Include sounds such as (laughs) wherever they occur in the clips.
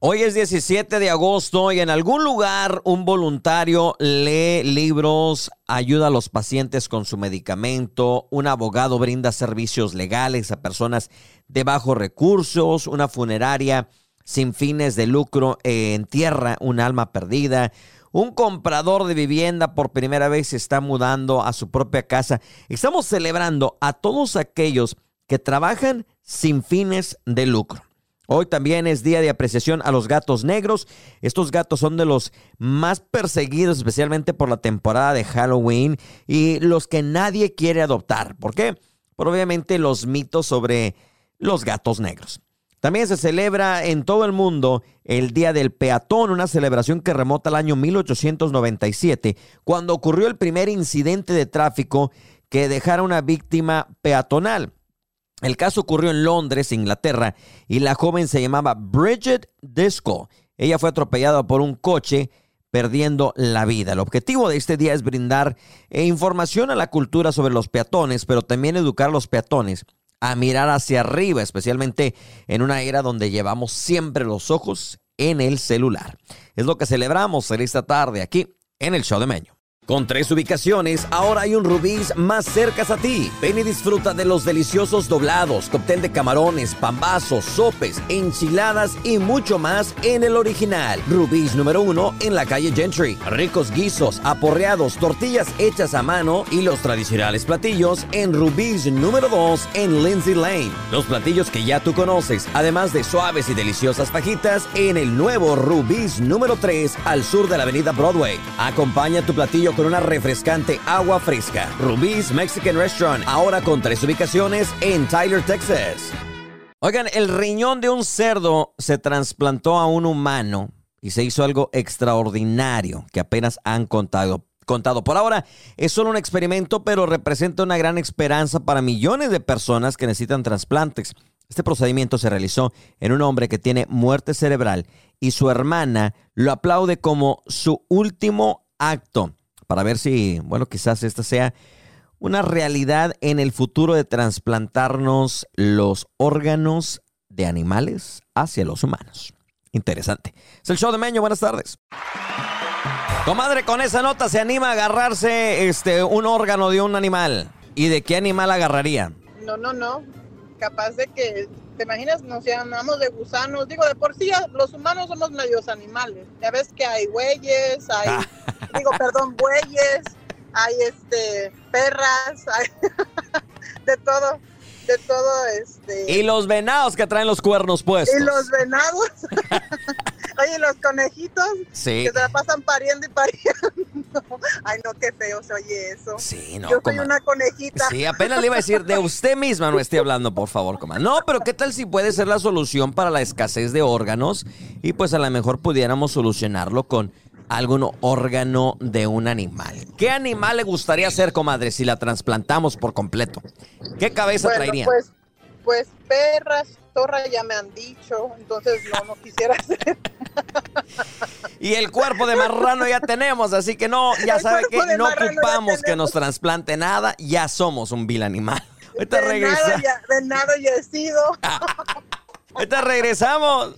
Hoy es 17 de agosto y en algún lugar un voluntario lee libros, ayuda a los pacientes con su medicamento, un abogado brinda servicios legales a personas de bajos recursos, una funeraria sin fines de lucro entierra un alma perdida, un comprador de vivienda por primera vez se está mudando a su propia casa. Estamos celebrando a todos aquellos que trabajan sin fines de lucro. Hoy también es día de apreciación a los gatos negros. Estos gatos son de los más perseguidos, especialmente por la temporada de Halloween y los que nadie quiere adoptar. ¿Por qué? Por obviamente los mitos sobre los gatos negros. También se celebra en todo el mundo el Día del Peatón, una celebración que remota al año 1897, cuando ocurrió el primer incidente de tráfico que dejara una víctima peatonal. El caso ocurrió en Londres, Inglaterra, y la joven se llamaba Bridget Disco. Ella fue atropellada por un coche perdiendo la vida. El objetivo de este día es brindar eh, información a la cultura sobre los peatones, pero también educar a los peatones a mirar hacia arriba, especialmente en una era donde llevamos siempre los ojos en el celular. Es lo que celebramos en esta tarde aquí en el show de Meño. Con tres ubicaciones, ahora hay un Rubí's más cerca a ti. Ven y disfruta de los deliciosos doblados, cóctel de camarones, pambazos, sopes, enchiladas y mucho más en el original. Rubí's número uno en la calle Gentry. Ricos guisos, aporreados, tortillas hechas a mano y los tradicionales platillos en Rubí's número dos en Lindsay Lane. Los platillos que ya tú conoces, además de suaves y deliciosas fajitas en el nuevo Rubí's número 3 al sur de la avenida Broadway. Acompaña tu platillo con una refrescante agua fresca. Rubí's Mexican Restaurant, ahora con tres ubicaciones en Tyler, Texas. Oigan, el riñón de un cerdo se trasplantó a un humano y se hizo algo extraordinario que apenas han contado. Contado. Por ahora es solo un experimento, pero representa una gran esperanza para millones de personas que necesitan trasplantes. Este procedimiento se realizó en un hombre que tiene muerte cerebral y su hermana lo aplaude como su último acto para ver si, bueno, quizás esta sea una realidad en el futuro de trasplantarnos los órganos de animales hacia los humanos. Interesante. Es el show de Meño, buenas tardes. Comadre, con esa nota se anima a agarrarse este, un órgano de un animal. ¿Y de qué animal agarraría? No, no, no. Capaz de que, ¿te imaginas? Nos llamamos de gusanos. Digo, de por sí los humanos somos medios animales. Ya ves que hay güeyes, hay (laughs) digo, perdón, bueyes, hay este perras, hay (laughs) de todo, de todo este. Y los venados que traen los cuernos puestos. Y los venados. (laughs) Oye, los conejitos sí. que se la pasan pariendo y pariendo. (laughs) Ay, no, qué feo se oye eso. Sí, no, Yo soy una conejita. Sí, apenas le iba a decir, de usted misma no esté hablando, por favor, coma. No, pero ¿qué tal si puede ser la solución para la escasez de órganos? Y pues a lo mejor pudiéramos solucionarlo con algún órgano de un animal. ¿Qué animal le gustaría ser, comadre, si la trasplantamos por completo? ¿Qué cabeza traería? Pues, pues perras, torras ya me han dicho, entonces no, no quisiera ser. (laughs) y el cuerpo de marrano ya tenemos, así que no, ya sabe que no ocupamos que nos trasplante nada, ya somos un vil animal. Ahorita regresa. de nada ya he sido. (laughs) Ahorita regresamos.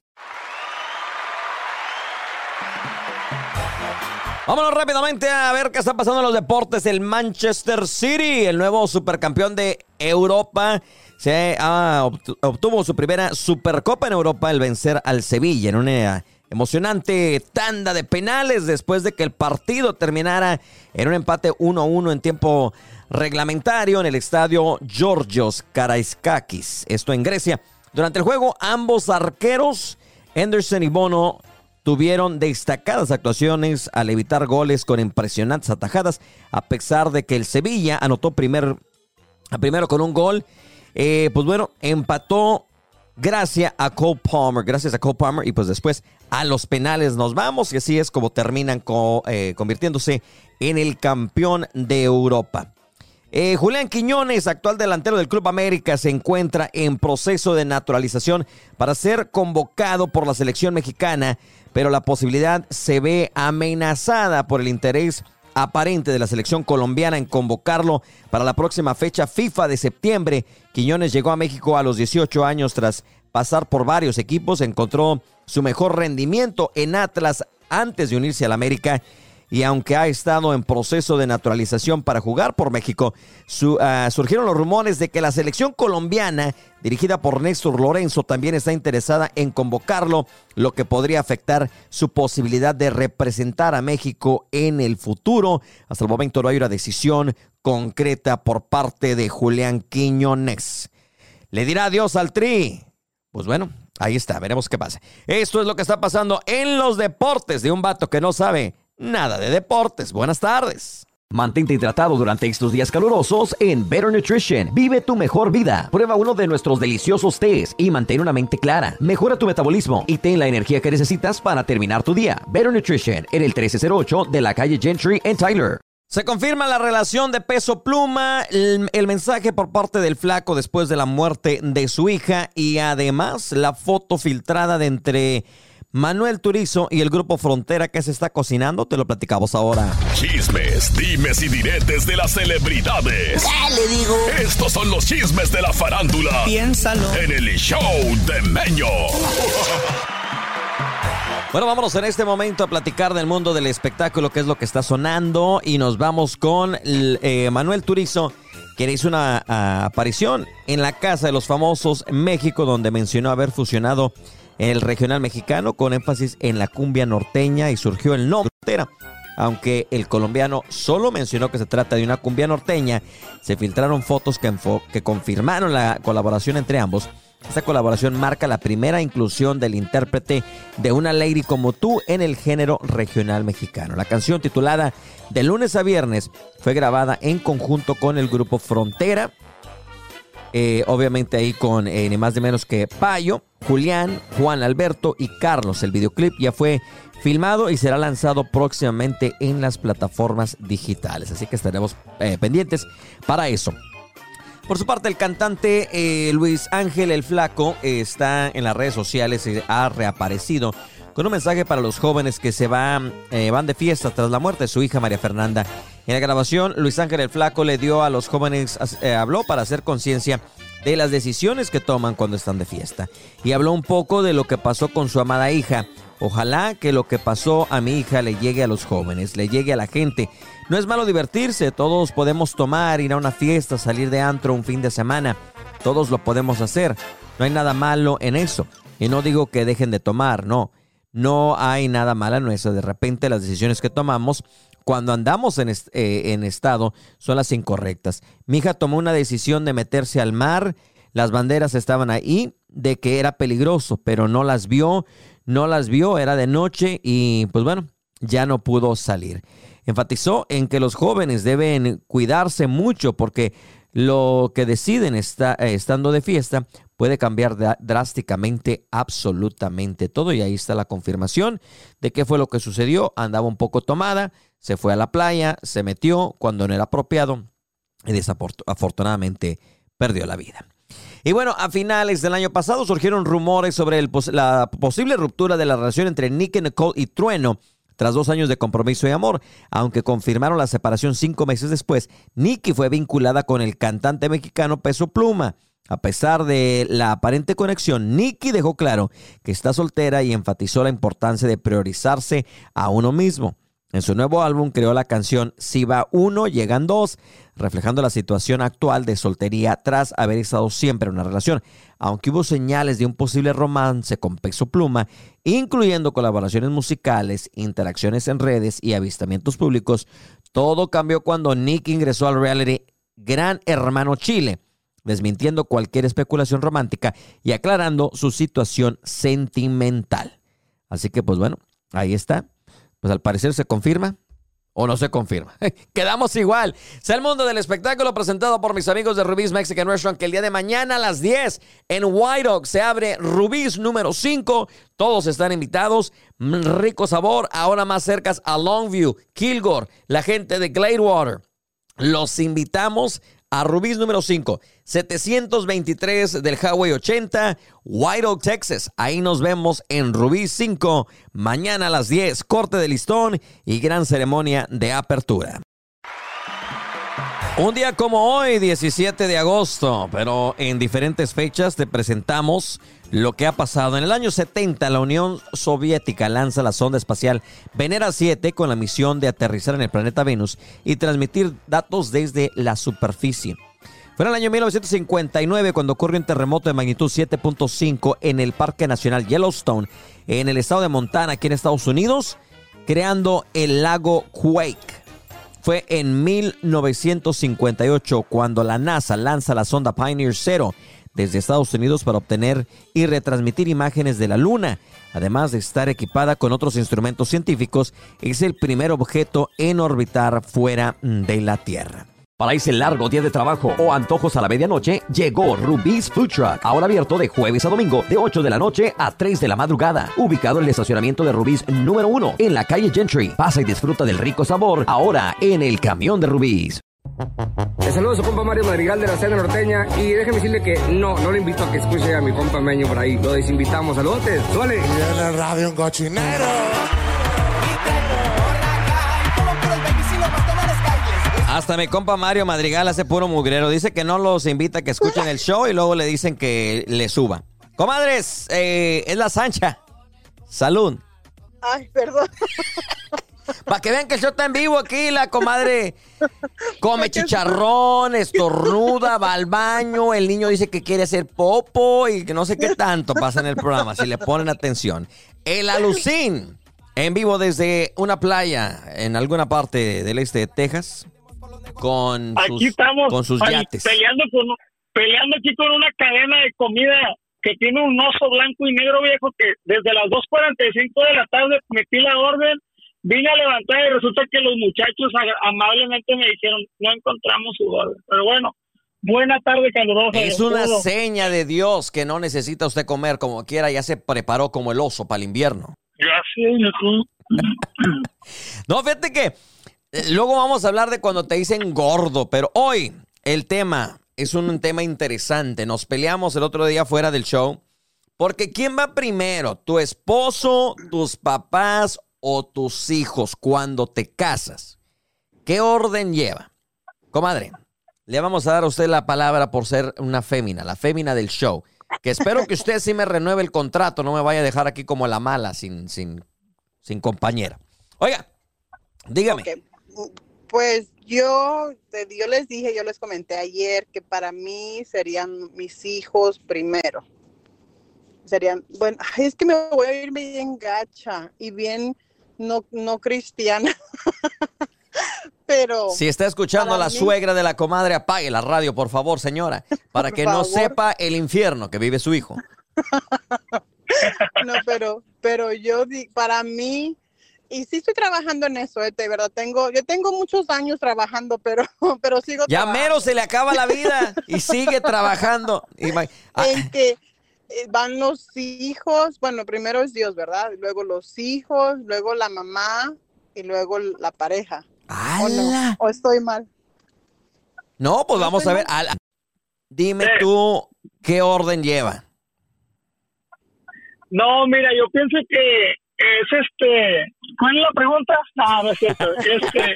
Vámonos rápidamente a ver qué está pasando en los deportes. El Manchester City, el nuevo supercampeón de Europa, se obtuvo su primera Supercopa en Europa al vencer al Sevilla en una emocionante tanda de penales después de que el partido terminara en un empate 1-1 en tiempo reglamentario en el estadio Georgios Karaiskakis, esto en Grecia. Durante el juego, ambos arqueros, Anderson y Bono, tuvieron destacadas actuaciones al evitar goles con impresionantes atajadas, a pesar de que el Sevilla anotó primer, primero con un gol. Eh, pues bueno, empató gracias a Cole Palmer, gracias a Cole Palmer y pues después a los penales nos vamos y así es como terminan eh, convirtiéndose en el campeón de Europa. Eh, Julián Quiñones, actual delantero del Club América, se encuentra en proceso de naturalización para ser convocado por la selección mexicana pero la posibilidad se ve amenazada por el interés aparente de la selección colombiana en convocarlo para la próxima fecha FIFA de septiembre. Quiñones llegó a México a los 18 años tras pasar por varios equipos, encontró su mejor rendimiento en Atlas antes de unirse al América y aunque ha estado en proceso de naturalización para jugar por México, ah, surgieron los rumores de que la selección colombiana, dirigida por Néstor Lorenzo, también está interesada en convocarlo, lo que podría afectar su posibilidad de representar a México en el futuro. Hasta el momento no hay una decisión concreta por parte de Julián Quiñones. ¿Le dirá adiós al Tri? Pues bueno, ahí está, veremos qué pasa. Esto es lo que está pasando en los deportes de un vato que no sabe nada de deportes. Buenas tardes. Mantente hidratado durante estos días calurosos en Better Nutrition. Vive tu mejor vida. Prueba uno de nuestros deliciosos tés y mantén una mente clara. Mejora tu metabolismo y ten la energía que necesitas para terminar tu día. Better Nutrition en el 1308 de la calle Gentry en Tyler. Se confirma la relación de peso pluma, el, el, mensaje por parte del flaco después de la muerte de su hija y además la foto filtrada de entre Manuel Turizo y el grupo Frontera que se está cocinando, te lo platicamos ahora. Chismes, dimes y diretes de las celebridades. le digo? Estos son los chismes de la farándula. Piénsalo. En el show de Meño. Bueno, vámonos en este momento a platicar del mundo del espectáculo, qué es lo que está sonando, y nos vamos con eh, Manuel Turizo, quien hizo una ah, aparición en la Casa de los Famosos México, donde mencionó haber fusionado el regional mexicano con énfasis en la cumbia norteña y surgió el nombre. Aunque el colombiano solo mencionó que se trata de una cumbia norteña, se filtraron fotos que, que confirmaron la colaboración entre ambos. Esta colaboración marca la primera inclusión del intérprete de Una Lady como tú en el género regional mexicano. La canción titulada De lunes a viernes fue grabada en conjunto con el grupo Frontera eh, obviamente ahí con eh, ni más ni menos que Payo, Julián, Juan Alberto y Carlos. El videoclip ya fue filmado y será lanzado próximamente en las plataformas digitales. Así que estaremos eh, pendientes para eso. Por su parte, el cantante Luis Ángel el Flaco está en las redes sociales y ha reaparecido con un mensaje para los jóvenes que se van, van de fiesta tras la muerte de su hija María Fernanda en la grabación, Luis Ángel el Flaco le dio a los jóvenes, eh, habló para hacer conciencia de las decisiones que toman cuando están de fiesta. Y habló un poco de lo que pasó con su amada hija. Ojalá que lo que pasó a mi hija le llegue a los jóvenes, le llegue a la gente. No es malo divertirse, todos podemos tomar, ir a una fiesta, salir de antro un fin de semana. Todos lo podemos hacer. No hay nada malo en eso. Y no digo que dejen de tomar, no. No hay nada malo en eso. De repente las decisiones que tomamos cuando andamos en, eh, en estado son las incorrectas. Mi hija tomó una decisión de meterse al mar, las banderas estaban ahí, de que era peligroso, pero no las vio, no las vio, era de noche y pues bueno, ya no pudo salir. Enfatizó en que los jóvenes deben cuidarse mucho porque lo que deciden está, eh, estando de fiesta puede cambiar drásticamente absolutamente todo y ahí está la confirmación de qué fue lo que sucedió. Andaba un poco tomada, se fue a la playa, se metió cuando no era apropiado y desafortunadamente perdió la vida. Y bueno, a finales del año pasado surgieron rumores sobre la posible ruptura de la relación entre Nick Nicole y Trueno tras dos años de compromiso y amor. Aunque confirmaron la separación cinco meses después, Nicky fue vinculada con el cantante mexicano Peso Pluma. A pesar de la aparente conexión, Nicky dejó claro que está soltera y enfatizó la importancia de priorizarse a uno mismo. En su nuevo álbum creó la canción Si va uno, llegan dos, reflejando la situación actual de soltería tras haber estado siempre en una relación. Aunque hubo señales de un posible romance con Peso Pluma, incluyendo colaboraciones musicales, interacciones en redes y avistamientos públicos, todo cambió cuando Nick ingresó al reality Gran Hermano Chile, desmintiendo cualquier especulación romántica y aclarando su situación sentimental. Así que pues bueno, ahí está pues al parecer se confirma o no se confirma. (laughs) Quedamos igual. Es el mundo del espectáculo presentado por mis amigos de Rubí's Mexican Restaurant que el día de mañana a las 10 en White Oak se abre Rubí's número 5. Todos están invitados. Mm, rico sabor. Ahora más cerca a Longview, Kilgore, la gente de Gladewater. Los invitamos a Rubí's número 5, 723 del Highway 80, White Oak, Texas. Ahí nos vemos en Rubí's 5, mañana a las 10, corte de listón y gran ceremonia de apertura. Un día como hoy, 17 de agosto, pero en diferentes fechas te presentamos lo que ha pasado. En el año 70, la Unión Soviética lanza la sonda espacial Venera 7 con la misión de aterrizar en el planeta Venus y transmitir datos desde la superficie. Fue en el año 1959 cuando ocurrió un terremoto de magnitud 7.5 en el Parque Nacional Yellowstone, en el estado de Montana, aquí en Estados Unidos, creando el lago Quake. Fue en 1958 cuando la NASA lanza la sonda Pioneer 0 desde Estados Unidos para obtener y retransmitir imágenes de la Luna. Además de estar equipada con otros instrumentos científicos, es el primer objeto en orbitar fuera de la Tierra. Para ese largo día de trabajo o antojos a la medianoche, llegó Rubí's Food Truck. Ahora abierto de jueves a domingo, de 8 de la noche a 3 de la madrugada. Ubicado en el estacionamiento de Rubí's número 1, en la calle Gentry. Pasa y disfruta del rico sabor, ahora en el camión de Rubí's. Le saludo a su compa Mario Madrigal de la Cena Norteña y déjeme decirle que no, no le invito a que escuche a mi compa Meño por ahí. Lo desinvitamos. Saludos, suele. Y en el radio un cochinero. Hasta mi compa Mario Madrigal hace puro mugrero. Dice que no los invita a que escuchen el show y luego le dicen que le suba. Comadres, eh, es la Sancha. Salud. Ay, perdón. Para que vean que el show está en vivo aquí, la comadre come chicharrón, estornuda, va al baño, el niño dice que quiere hacer popo y que no sé qué tanto pasa en el programa, si le ponen atención. El alucín, en vivo desde una playa en alguna parte del este de Texas, con sus, estamos con sus ay, yates. peleando con peleando aquí con una cadena de comida que tiene un oso blanco y negro viejo que desde las 2.45 de la tarde metí la orden, vine a levantar y resulta que los muchachos amablemente me dijeron no encontramos su orden. Pero bueno, buena tarde calurosa. Es una todo. seña de Dios que no necesita usted comer como quiera, ya se preparó como el oso para el invierno. Ujú. (laughs) No, fíjate que luego vamos a hablar de cuando te dicen gordo, pero hoy el tema es un tema interesante. Nos peleamos el otro día fuera del show. Porque ¿quién va primero? ¿Tu esposo, tus papás o tus hijos cuando te casas? ¿Qué orden lleva? Comadre, le vamos a dar a usted la palabra por ser una fémina, la fémina del show. Que espero que usted sí me renueve el contrato, no me vaya a dejar aquí como la mala, sin, sin, sin compañera. Oiga, dígame. Pues yo, yo les dije, yo les comenté ayer que para mí serían mis hijos primero. Serían, bueno, es que me voy a ir bien gacha y bien no, no cristiana. (laughs) Pero Si está escuchando a la mí- suegra de la comadre, apague la radio, por favor, señora, para Por que no sepa el infierno que vive su hijo. (laughs) no, pero, pero yo para mí, y sí estoy trabajando en eso, eh, de verdad, tengo, yo tengo muchos años trabajando, pero, (laughs) pero sigo Ya trabajando. mero se le acaba la vida y sigue trabajando. Ah, en que eh, van los hijos, bueno, primero es Dios, ¿verdad? Luego los hijos, luego la mamá y luego la pareja. ¿O no? ¿O estoy mal? No, pues vamos a ver. Dime Sí. tú qué orden lleva. No, mira, yo pienso que es este. ¿Cuál es la pregunta? No, no es cierto. Este,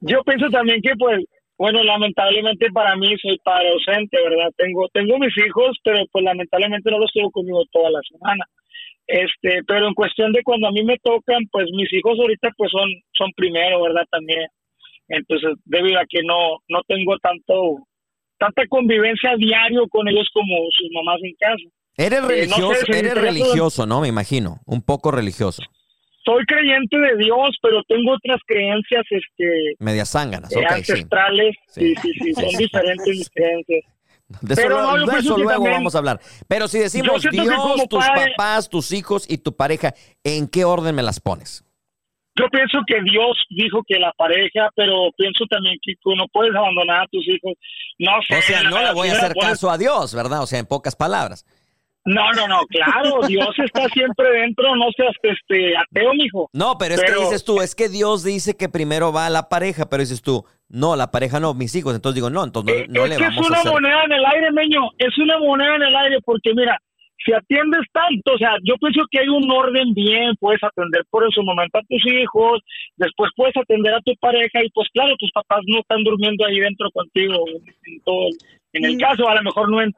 yo pienso también que, pues, bueno, lamentablemente para mí soy padre ausente, ¿verdad? Tengo, tengo mis hijos, pero pues lamentablemente no los tengo conmigo toda la semana. Este, pero en cuestión de cuando a mí me tocan, pues mis hijos ahorita pues son, son primero, ¿verdad? También. Entonces, debido a que no, no tengo tanto, tanta convivencia diario con ellos como sus mamás en casa. Eres Eh, no religioso, se me eres religioso, ¿no? Me imagino. Un poco religioso. soy creyente de Dios, pero tengo otras creencias este, Medias zánganas. eh, ancestrales. Sí. Sí, sí, sí, son diferentes mis creencias. (laughs) De eso, Pero luego- no, de eso vamos a hablar. Pero si decimos Dios, tus padre- papás, tus hijos y tu pareja, ¿en qué orden me las pones? Yo pienso que Dios dijo que la pareja, pero pienso también que tú no puedes abandonar a tus hijos. No sé. O sea, no le voy a hacer caso a Dios, ¿verdad? O sea, en pocas palabras. No, no, no, claro, Dios está siempre dentro, no seas este ateo, mijo. No, pero es Pero- que dices tú, es que Dios dice que primero va la pareja, pero dices tú, no, la pareja no, mis hijos. Entonces digo, no, entonces Eh, no, no es le que vamos es a una hacer. moneda en el aire, meño, es una moneda en el aire porque mira, si atiendes tanto, o sea, yo pienso que hay un orden bien, puedes atender por en su momento a tus hijos, después puedes atender a tu pareja y pues claro, tus papás no están durmiendo ahí dentro contigo en, todo, en el caso, a lo mejor no en,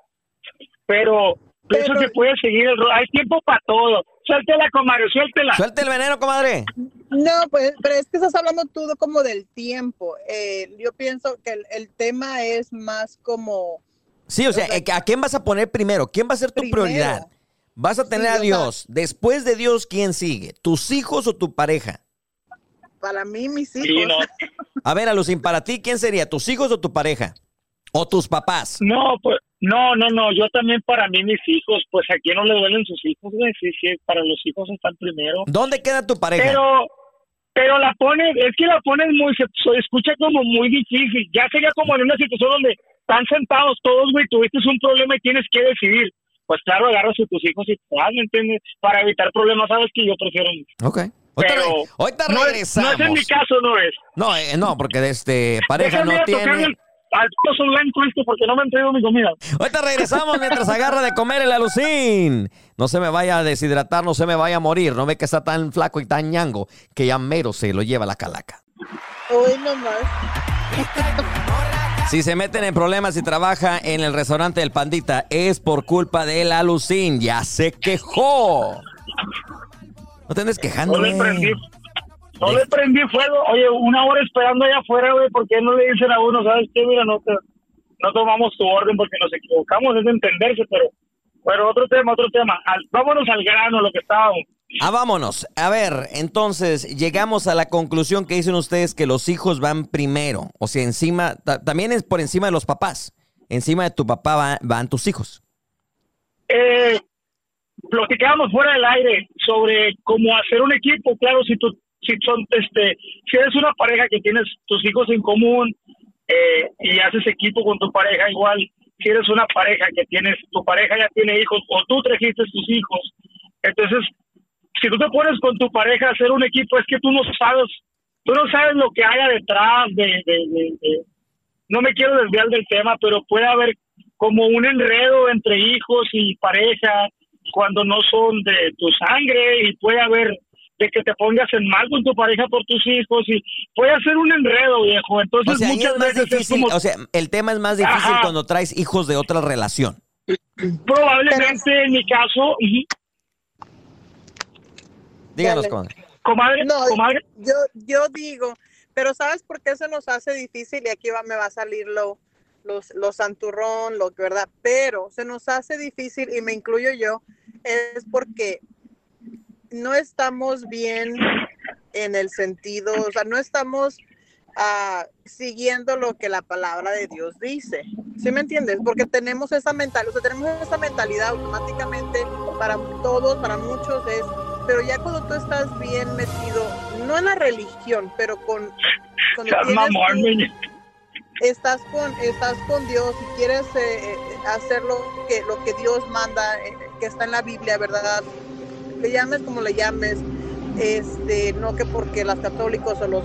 pero, pienso que puedes seguir el hay tiempo para todo. Suéltela, comadre, suéltela. Suelte el veneno, comadre. No, pues, pero es que estás hablando tú como del tiempo. Eh, yo pienso que el, el tema es más como Sí, o sea, ¿a quién vas a poner primero? ¿Quién va a ser tu prioridad? ¿Vas a tener a Dios? Después de Dios, ¿quién sigue? ¿Tus hijos o tu pareja? Para mí, mis hijos. A ver, Alucin, para ti, ¿quién sería? ¿Tus hijos o tu pareja? ¿O tus papás? No, pues, no, no, no. Yo también para mí, mis hijos, pues a quién no le duelen sus hijos, Sí, sí, para los hijos están primero. ¿Dónde queda tu pareja? Pero, pero la pones, es que la pones muy, se, se escucha como muy difícil. Ya sería como en una situación donde están sentados todos, güey, tuviste un problema y tienes que decidir. Pues claro, agarras a tus hijos y te ¿me entiendes? Para evitar problemas, sabes que yo prefiero. Ok. Pero ahorita regresamos. No es, en mi caso, no es. No, eh, no, porque de este pareja no tiene. Al pozo blanco esto porque no me han traído mi comida. Ahorita regresamos mientras agarra de comer el alucín. No se me vaya a deshidratar, no se me vaya a morir. No ve que está tan flaco y tan ñango que ya mero se lo lleva la calaca. Hoy nomás. Si se meten en problemas y trabaja en el restaurante del Pandita, es por culpa de la Lucín. Ya se quejó. No te andes quejando. No le prendí. No le prendí fuego. Oye, una hora esperando allá afuera, güey. ¿Por qué no le dicen a uno, sabes qué? Mira, no, no tomamos tu orden porque nos equivocamos. Es de entenderse, pero. Pero otro tema, otro tema. vámonos al grano, lo que estábamos. Ah, vámonos. A ver, entonces llegamos a la conclusión que dicen ustedes que los hijos van primero. O sea, encima, también es por encima de los papás. Encima de tu papá van, tus hijos. Eh, platicábamos fuera del aire sobre cómo hacer un equipo. Claro, si tú, si son, este, si eres una pareja que tienes tus hijos en común eh, y haces equipo con tu pareja igual, si eres una pareja que tienes, tu pareja ya tiene hijos o tú trajiste tus hijos, entonces si tú te pones con tu pareja a hacer un equipo, es que tú no sabes, tú no sabes lo que haya detrás de, no me quiero desviar del tema, pero puede haber como un enredo entre hijos y pareja cuando no son de tu sangre y puede haber de que te pongas en mal con tu pareja por tus hijos y puede ser un enredo, viejo. Entonces muchas veces difícil, o sea, el tema es más difícil cuando traes hijos de otra relación. Probablemente en mi caso, Díganos, comadre. no, Yo, yo digo, pero ¿sabes por qué se nos hace difícil? Y aquí va, me va a salir lo, los, los santurrón, lo que verdad, pero se nos hace difícil, y me incluyo yo, es porque no estamos bien en el sentido, o sea, no estamos uh, siguiendo lo que la palabra de Dios dice. ¿Sí me entiendes? Porque tenemos esa mentalidad, o sea, tenemos esa mentalidad automáticamente para todos, para muchos es pero ya cuando tú estás bien metido, no en la religión, pero con... estás con estás con Dios y quieres eh, eh, hacer lo que, lo que Dios manda, eh, que está en la Biblia, ¿verdad? Le llames como le llames, este, no que porque las católicos o los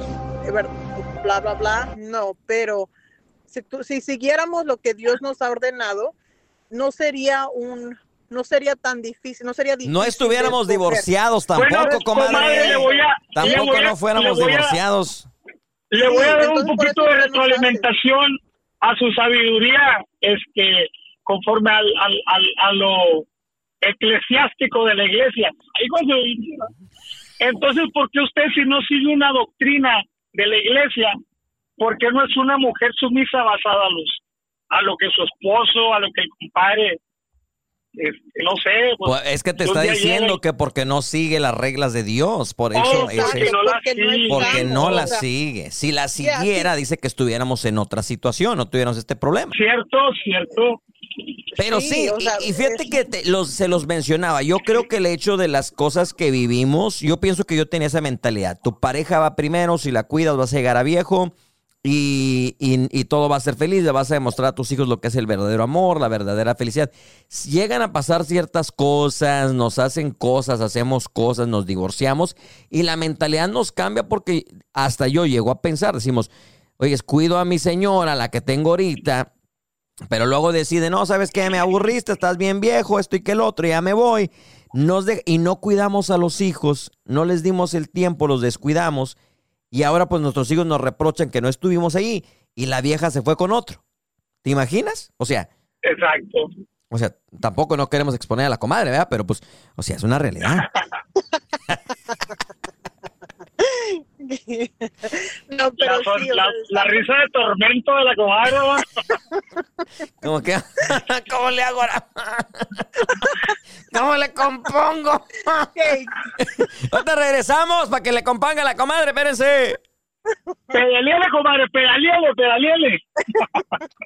bla bla bla, no, pero si, tú, si siguiéramos lo que Dios nos ha ordenado, no sería un no sería tan difícil, no sería difícil. No estuviéramos divorciados tampoco, comadre. tampoco no fuéramos divorciados. Le voy a dar un poquito de retroalimentación a su sabiduría, este, conforme al, al, a lo eclesiástico de la iglesia. Entonces, ¿por qué usted si no sigue una doctrina de la iglesia, por qué no es una mujer sumisa basada a los a lo que su esposo, a lo que el compadre no sé. Pues, pues, es que te está diciendo que porque no sigue las reglas de Dios, por eso es, porque no las sigue. Si la siguiera, dice que estuviéramos en otra situación, no tuviéramos este problema. Cierto, cierto. Pero sí, y, fíjate que los, se los mencionaba, yo creo que el hecho de las cosas que vivimos, yo pienso que yo tenía esa mentalidad, tu pareja va primero, si la cuidas vas a llegar a viejo, y, y, todo va a ser feliz, le vas a demostrar a tus hijos lo que es el verdadero amor, la verdadera felicidad. Llegan a pasar ciertas cosas, nos hacen cosas, hacemos cosas, nos divorciamos y la mentalidad nos cambia porque hasta yo llego a pensar, decimos, oye, cuido a mi señora, la que tengo ahorita, Pero luego decide, no, ¿sabes qué? Me aburriste, estás bien viejo, esto y que el otro, ya me voy. Nos y no cuidamos a los hijos, no les dimos el tiempo, los descuidamos. Y ahora pues nuestros hijos nos reprochan que no estuvimos ahí y la vieja se fue con otro. ¿Te imaginas? O sea, Exacto. o sea, tampoco no queremos exponer a la comadre, ¿verdad? Pero pues, o sea, es una realidad. (laughs) (laughs) no, pero La, sí, risa de tormento de la comadre, ¿va? (laughs) Como que, (laughs) ¿cómo le hago ahora? ¿Cómo le compongo? ok, Ahorita regresamos para que le componga la comadre, espérense. Pedaleale, comadre, pedaleale, pedaleale.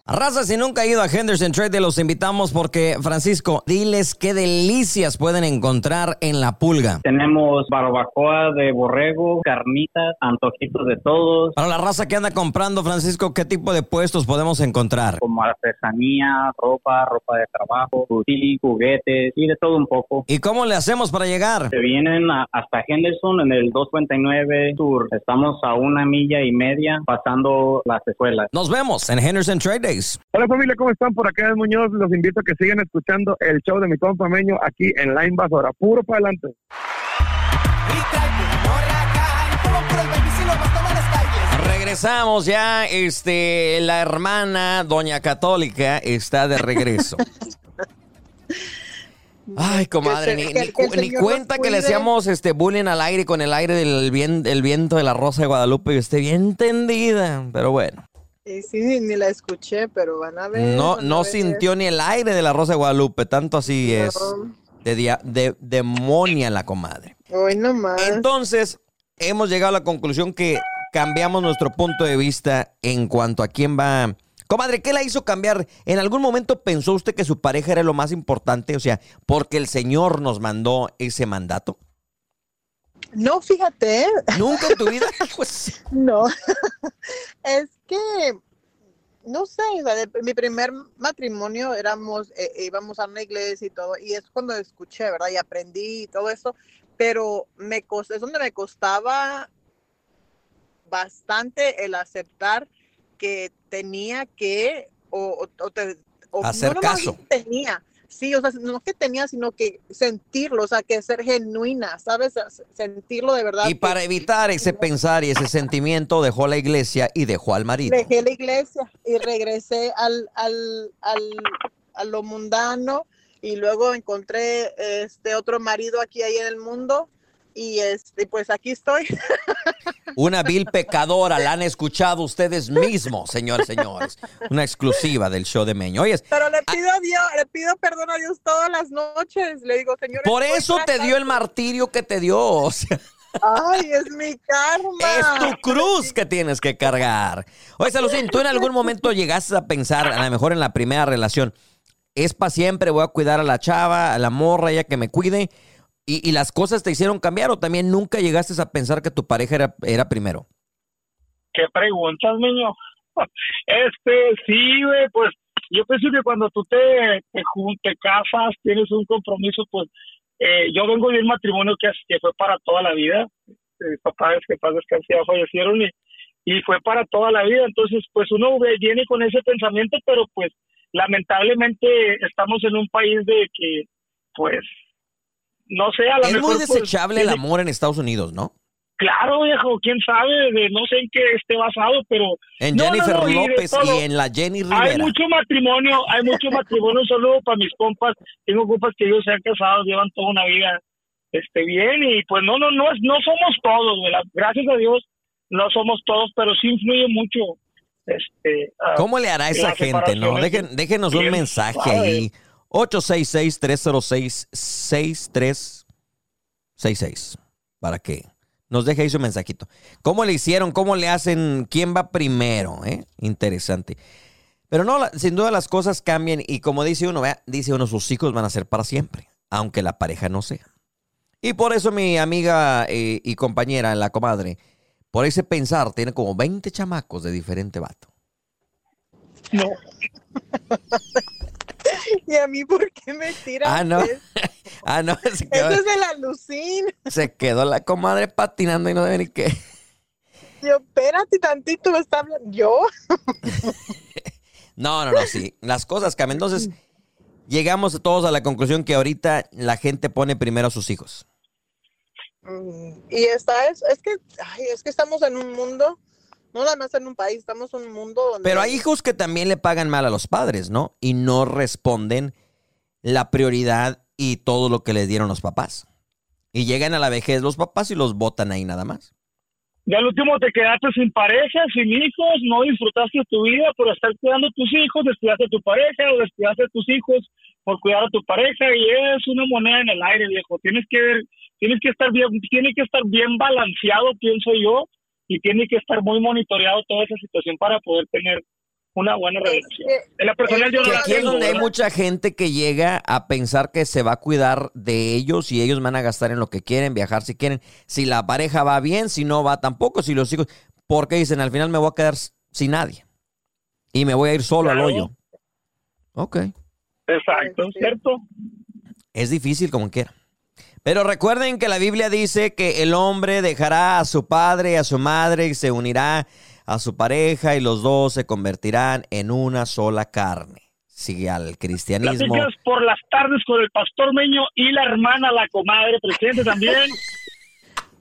Raza, si nunca ha ido a Henderson Trade, los invitamos porque, Francisco, diles qué delicias pueden encontrar en la pulga. Tenemos barbacoa de borrego, carnitas, antojitos de todos, Para la raza que anda comprando, Francisco, ¿qué tipo de puestos podemos encontrar? como artesanía, ropa, ropa de trabajo, fusil, juguetes y de todo un poco. ¿Y cómo le hacemos para llegar? Se vienen a- hasta Henderson en el 259 Sur. Estamos a una milla y media pasando las escuelas. Nos vemos en Henderson Trade Days. Hola familia, ¿cómo están? Por acá es Muñoz. Los invito a que sigan escuchando el show de mi compa Meño aquí en La Invasora. Puro para adelante. Regresamos ya, este, la hermana Doña Católica está de regreso. (laughs) Ay, comadre, Que ni, se- que- ni que cu- el ni Señor cuenta que le hacíamos este bullying al aire con el aire del vien- el viento de la Rosa de Guadalupe y esté bien tendida, pero bueno. y sí, ni la escuché, pero van a ver. No, no sintió ni el aire de la Rosa de Guadalupe, tanto así es. De, dia- de demonia la comadre. Hoy nomás. Entonces, hemos llegado a la conclusión que cambiamos nuestro punto de vista en cuanto a quién va. Comadre, ¿qué la hizo cambiar? ¿En algún momento pensó usted que su pareja era lo más importante? O sea, porque el Señor nos mandó ese mandato. No, fíjate, Nunca en tu vida. (laughs) Pues, no. (laughs) es que, no sé, mi primer matrimonio éramos, eh, íbamos a una iglesia y todo, y es cuando escuché, ¿verdad? Y aprendí y todo eso, pero me costó, es donde me costaba bastante el aceptar que tenía que, o, te- o Hacer no caso. tenía, sí, o sea, no que tenía, sino que sentirlo, o sea, que ser genuina, ¿sabes? Sentirlo de verdad. y para evitar ese pensar y ese sentimiento, dejó la iglesia y dejó al marido. Dejé la iglesia y regresé al, al, al, a lo mundano y luego encontré este otro marido aquí ahí en el mundo y este pues aquí estoy. (laughs) Una vil pecadora, la han escuchado ustedes mismos, señores, señores. Una exclusiva del show de Meño. Oye, Pero le pido a Dios, le pido perdón a Dios todas las noches. Le digo, Señor, por eso te dio el tratando". martirio que te dio. O sea, Ay, es mi karma. es tu cruz que tienes que cargar. Oye, Salucín, ¿tú en algún momento llegaste a pensar, a lo mejor en la primera relación, es para siempre, voy a cuidar a la chava, a la morra, ella que me cuide? Y, y las cosas te hicieron cambiar o también nunca llegaste a pensar que tu pareja era, era primero? ¿Qué preguntas, niño? (laughs) Este, sí, güey, pues yo pienso que cuando tú te, te, te casas, tienes un compromiso, pues eh, yo vengo de un matrimonio que, que fue para toda la vida. Eh, Mis papás que padres que ya fallecieron y, y fue para toda la vida. Entonces, pues uno viene con ese pensamiento, pero pues lamentablemente estamos en un país de que, pues, no sé, a lo Es mejor... muy pues, desechable el amor en Estados Unidos, ¿no? Claro, viejo, quién sabe, de no sé en qué esté basado, pero En No, Jennifer no, López todo. y en la Jenny hay Rivera. mucho matrimonio, hay mucho matrimonio, un saludo para mis compas, tengo compas que ellos se han casado, llevan toda una vida este bien y pues no, no, no, es- no somos todos, ¿verdad? gracias a Dios no somos todos, pero sí influye mucho. Este, ah, ¿Cómo le hará esa las gente, no? Dejen- déjenos un mensaje ahí. 866-306-6366 para que nos deje ahí su mensajito. ¿Cómo le hicieron? ¿Cómo le hacen? ¿Quién va primero? eh? Interesante. Pero no, sin duda las cosas cambian y como dice uno, vea, dice uno, sus hijos van a ser para siempre, aunque la pareja no sea. Y por eso mi amiga eh, y compañera, la comadre, por ese pensar, tiene como 20 chamacos de diferente vato. No, (laughs) Y a mí, ¿por qué me tiran? Ah, no. (laughs) Ah, no, se quedó, Eso es el alucín. se quedó la comadre patinando y no debe ni qué. Yo, espérate tantito, me está hablando. ¿Yo? (laughs) No, no, no, sí. Las cosas cambian. Entonces, llegamos todos a la conclusión que ahorita la gente pone primero a sus hijos. Mm, Y esta es, es que, ay, es que estamos en un mundo, no nada más en un país, estamos en un mundo donde... Pero hay hijos que también le pagan mal a los padres, ¿no? Y no responden la prioridad y todo lo que les dieron los papás. Y llegan a la vejez los papás y los botan ahí nada más. Y al último te quedaste sin pareja, sin hijos, no disfrutaste tu vida por estar cuidando a tus hijos, descuidaste a tu pareja o descuidaste a tus hijos por cuidar a tu pareja y es una moneda en el aire, viejo. Tienes que ver, tienes que estar bien, tiene que estar bien balanceado, pienso yo, y tiene que estar muy monitoreado toda esa situación para poder tener una buena relación. En la personal yo no Que la aquí es tengo, donde hay mucha gente que llega a pensar que se va a cuidar de ellos y ellos van a gastar en lo que quieren, viajar si quieren. Si la pareja va bien, si no va tampoco, si los hijos. Porque dicen, al final me voy a quedar sin nadie. Y me voy a ir solo al hoyo. Ok. Exacto, ¿cierto? Es difícil como quiera. Pero recuerden que la Biblia dice que el hombre dejará a su padre y a su madre y se unirá a su pareja y los dos se convertirán en una sola carne. Si al cristianismo... Platicas por las tardes con el pastor Meño y la hermana, la comadre presente también.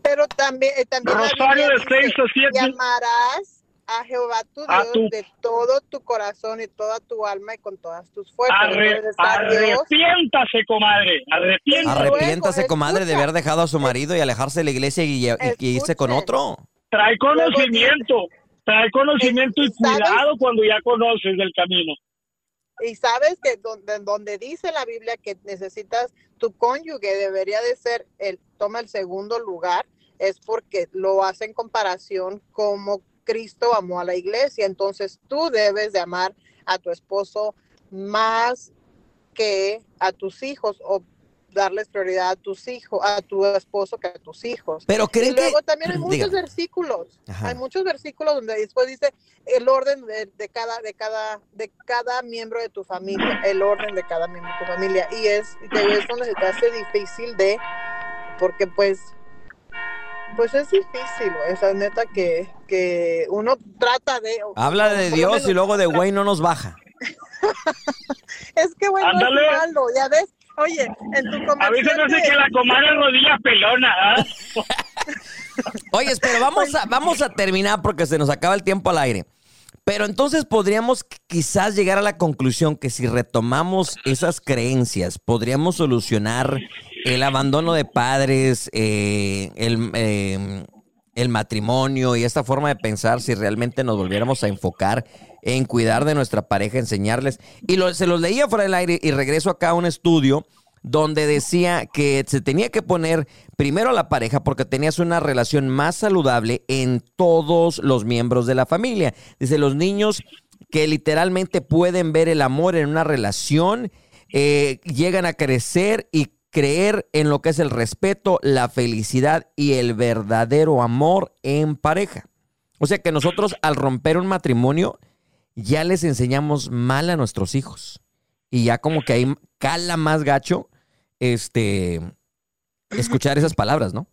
Pero también, eh, también Rosario de seis dice, a siete. "Y amarás a Jehová tu A Dios tu- de todo tu corazón y toda tu alma y con todas tus fuerzas. Arre- arrepiéntase, comadre. Arrepiéntase. Arrepiéntase, Luego, comadre, de haber dejado a su marido y alejarse de la iglesia y, y- y irse con otro. Trae conocimiento. Trae conocimiento y cuidado cuando ya conoces del camino. Y sabes que donde, donde dice la Biblia que necesitas tu cónyuge debería de ser el toma el segundo lugar es porque lo hace en comparación como Cristo amó a la iglesia. Entonces tú debes de amar a tu esposo más que a tus hijos o darles prioridad a tus hijos, a tu esposo que a tus hijos. Pero Y creen que... luego también hay (clears throat) muchos Dígame. versículos, Ajá. hay muchos versículos donde después dice el orden de, de cada, de cada, de cada miembro de tu familia, el orden de cada miembro de tu familia. Y es, y te digo, es donde se te hace difícil de, porque pues, pues es difícil, güey, o sea, neta que, que uno trata de. Habla de Dios menos- y luego de güey no nos baja. (laughs) Es que bueno, es Ándale. malo, ya ves. Oye, en tu A veces comercial no sé de- que la comadre rodilla pelona, ¿ah? (laughs) Oye, pero vamos a, vamos a terminar porque se nos acaba el tiempo al aire. Pero entonces podríamos qu- quizás llegar a la conclusión que si retomamos esas creencias, podríamos solucionar el abandono de padres, eh, el, eh, el matrimonio y esta forma de pensar si realmente nos volviéramos a enfocar en cuidar de nuestra pareja, enseñarles. Y lo- se los leía fuera del aire y regreso acá a un estudio donde decía que se tenía que poner primero a la pareja porque tenías una relación más saludable en todos los miembros de la familia. Dice, los niños que literalmente pueden ver el amor en una relación, eh, llegan a crecer y creer en lo que es el respeto, la felicidad y el verdadero amor en pareja. O sea que nosotros al romper un matrimonio ya les enseñamos mal a nuestros hijos. Y ya como que ahí cala más gacho este escuchar esas palabras, ¿no?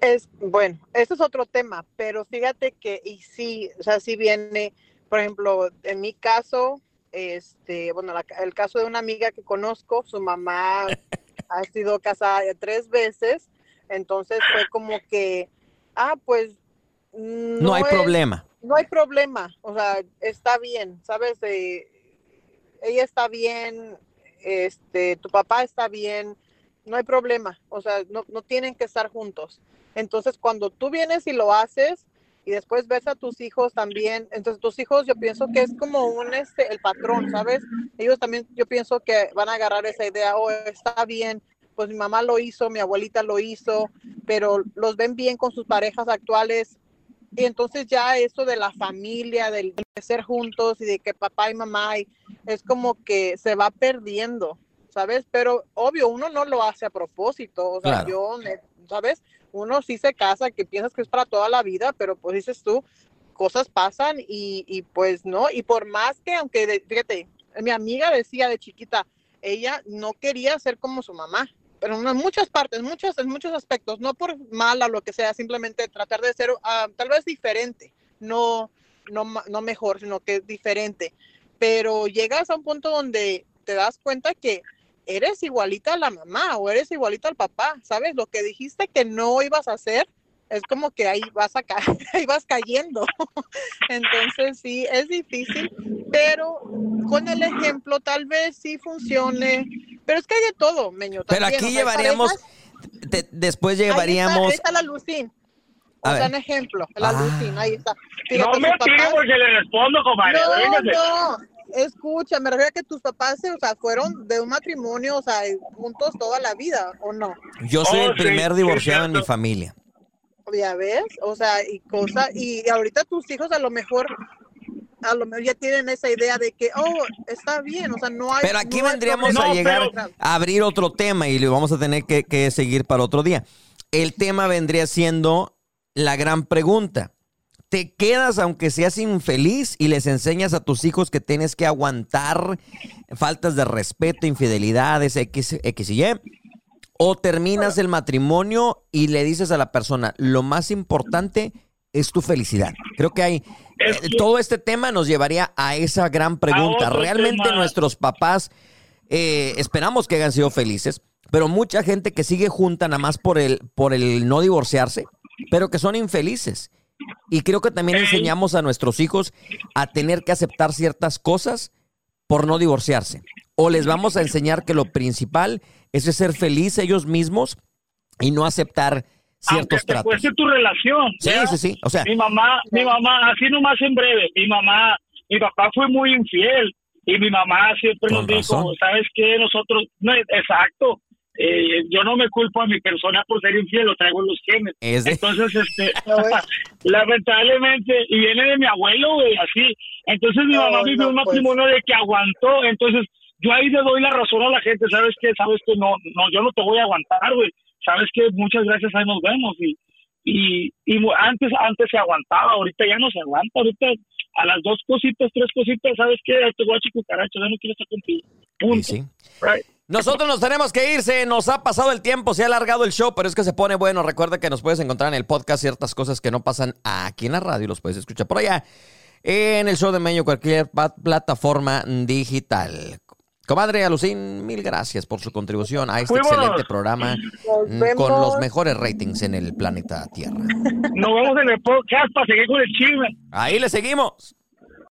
Es, bueno, ese es otro tema, pero fíjate que, y sí, o sea, sí viene, por ejemplo, en mi caso, este, bueno, la- el caso de una amiga que conozco, su mamá (laughs) ha sido casada ya tres veces, entonces fue como que, ah, pues, no, No, hay es- problema. no hay problema, o sea, está bien, ¿sabes? Eh, ella está bien, este, tu papá está bien, no hay problema, o sea, no, no tienen que estar juntos. Entonces, cuando tú vienes y lo haces y después ves a tus hijos también, entonces tus hijos yo pienso que es como un, este, el patrón, ¿sabes? Ellos también, yo pienso que van a agarrar esa idea, oh, está bien, pues mi mamá lo hizo, mi abuelita lo hizo, pero los ven bien con sus parejas actuales, y entonces ya eso de la familia, del de ser juntos y de que papá y mamá, y- es como que se va perdiendo, ¿sabes? Pero obvio, uno no lo hace a propósito, o sea, Claro. yo, ¿sabes? Uno sí se casa, que piensas que es para toda la vida, pero pues dices tú, cosas pasan y, y pues no, y por más que, aunque, de- fíjate, mi amiga decía de chiquita, ella no quería ser como su mamá, pero en muchas partes, muchos, en muchos aspectos, no por mala lo que sea, simplemente tratar de ser ah, tal vez diferente, no, no, no mejor, sino que diferente. Pero llegas a un punto donde te das cuenta que eres igualita a la mamá o eres igualita al papá, ¿sabes? Lo que dijiste que no ibas a hacer, es como que ahí vas a ca- (laughs) ahí vas cayendo. (laughs) Entonces sí, es difícil, pero con el ejemplo tal vez sí funcione. Pero es que hay de todo, Meño. Pero aquí o sea, hay llevaríamos, parejas- te- después Ahí está, llevaríamos... ahí está la Lucín. O sea, ver. un ejemplo, la Ah. Lucín, ahí está. No me sus tire papás- porque le respondo, compadre. no, Véngase. no, escucha, me refiero a que tus papás, o sea, fueron de un matrimonio, o sea, juntos toda la vida, ¿o no? Yo soy Oh, el sí, primer sí, divorciado en mi familia. Ya ves, o sea, y cosa, y ahorita tus hijos a lo mejor, a lo mejor ya tienen esa idea de que, oh, está bien, o sea, no hay... Pero aquí no vendríamos a No, llegar pero- a abrir otro tema y lo vamos a tener que, que seguir para otro día. El tema vendría siendo la gran pregunta. ¿Te quedas aunque seas infeliz y les enseñas a tus hijos que tienes que aguantar faltas de respeto, infidelidades, X, X y Y? ¿O terminas el matrimonio y le dices a la persona, lo más importante es tu felicidad? Creo que hay... Es eh, que- todo este tema nos llevaría a esa gran pregunta. ¿Realmente tema. nuestros papás eh, esperamos que hayan sido felices? Pero mucha gente que sigue junta nada más por el, por el no divorciarse, pero que son infelices. Y creo que también enseñamos a nuestros hijos a tener que aceptar ciertas cosas por no divorciarse. O les vamos a enseñar que lo principal es ser feliz ellos mismos y no aceptar Aunque ciertos te tratos. cueste tu relación. Sí, sí, sí. O sea, Mi mamá, mi mamá, así nomás en breve, mi mamá, mi papá fue muy infiel y mi mamá siempre nos dijo. ¿sabes qué? Nosotros, no, exacto, eh, yo no me culpo a mi persona por ser infiel, lo traigo en los genes. es de- Entonces, este, (laughs) No, (laughs) lamentablemente, y viene de mi abuelo, güey, así. Entonces mi No, mamá vivió no, un pues. matrimonio de que aguantó, entonces yo ahí le doy la razón a la gente, ¿sabes qué? ¿Sabes que No, no, yo no te voy a aguantar, güey. ¿Sabes qué? Muchas gracias, ahí nos vemos. Y, y, y mu- antes, antes se aguantaba, ahorita ya no se aguanta, ahorita a las dos cositas, tres cositas, ¿sabes qué? Te voy a chicucaracho, ya no quiero estar contigo. Punto. sí. Right. Nosotros nos tenemos que ir, se nos ha pasado el tiempo, se ha alargado el show, pero es que se pone bueno. Recuerda que nos puedes encontrar en el podcast ciertas cosas que no pasan aquí en la radio, los puedes escuchar por allá en el show de Meño, cualquier plataforma digital. Comadre Alucín, mil gracias por su contribución a este Fuimos. excelente programa mm, con los mejores ratings en el planeta Tierra. Nos vemos en el podcast para seguir con el chisme. Ahí le seguimos.